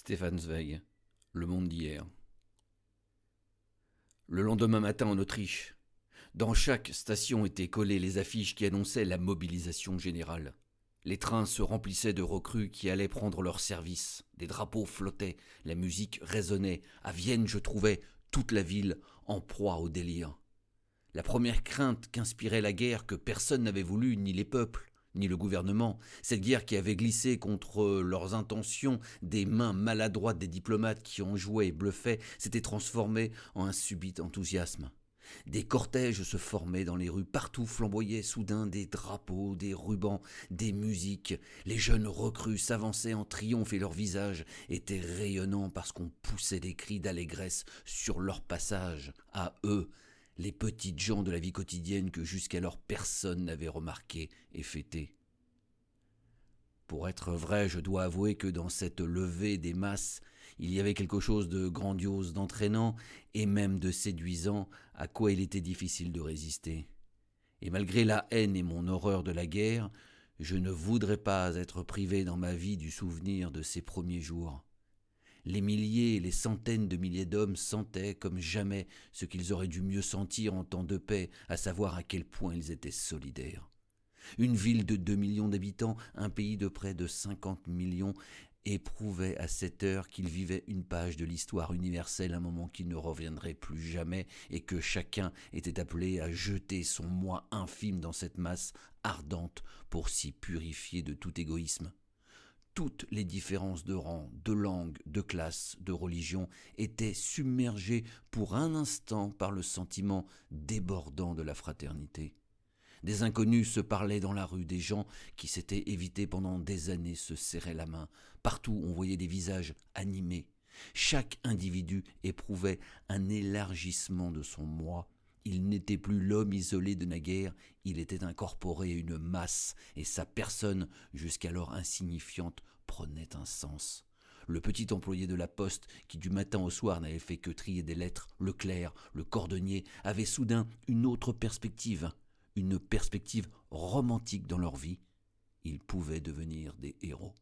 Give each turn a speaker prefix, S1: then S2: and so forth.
S1: Stéphane Zweig, Le Monde d'hier. Le lendemain matin en Autriche, dans chaque station étaient collées les affiches qui annonçaient la mobilisation générale. Les trains se remplissaient de recrues qui allaient prendre leur service. Des drapeaux flottaient, la musique résonnait. À Vienne, je trouvais toute la ville en proie au délire. La première crainte qu'inspirait la guerre que personne n'avait voulu, ni les peuples, ni le gouvernement. Cette guerre qui avait glissé contre leurs intentions des mains maladroites des diplomates qui en jouaient et bluffaient s'était transformée en un subit enthousiasme. Des cortèges se formaient dans les rues, partout flamboyaient soudain des drapeaux, des rubans, des musiques. Les jeunes recrues s'avançaient en triomphe et leurs visages étaient rayonnants parce qu'on poussait des cris d'allégresse sur leur passage. À eux, les petites gens de la vie quotidienne que jusqu'alors personne n'avait remarqué et fêté. Pour être vrai, je dois avouer que dans cette levée des masses, il y avait quelque chose de grandiose, d'entraînant et même de séduisant à quoi il était difficile de résister. Et malgré la haine et mon horreur de la guerre, je ne voudrais pas être privé dans ma vie du souvenir de ces premiers jours. Les milliers et les centaines de milliers d'hommes sentaient comme jamais ce qu'ils auraient dû mieux sentir en temps de paix, à savoir à quel point ils étaient solidaires. Une ville de deux millions d'habitants, un pays de près de cinquante millions, éprouvait à cette heure qu'il vivait une page de l'histoire universelle, un moment qui ne reviendrait plus jamais, et que chacun était appelé à jeter son moi infime dans cette masse ardente pour s'y purifier de tout égoïsme toutes les différences de rang, de langue, de classe, de religion étaient submergées pour un instant par le sentiment débordant de la fraternité. Des inconnus se parlaient dans la rue, des gens qui s'étaient évités pendant des années se serraient la main. Partout on voyait des visages animés. Chaque individu éprouvait un élargissement de son moi il n'était plus l'homme isolé de naguère, il était incorporé à une masse, et sa personne, jusqu'alors insignifiante, prenait un sens. Le petit employé de la poste, qui du matin au soir n'avait fait que trier des lettres, le clerc, le cordonnier, avait soudain une autre perspective, une perspective romantique dans leur vie. Ils pouvaient devenir des héros.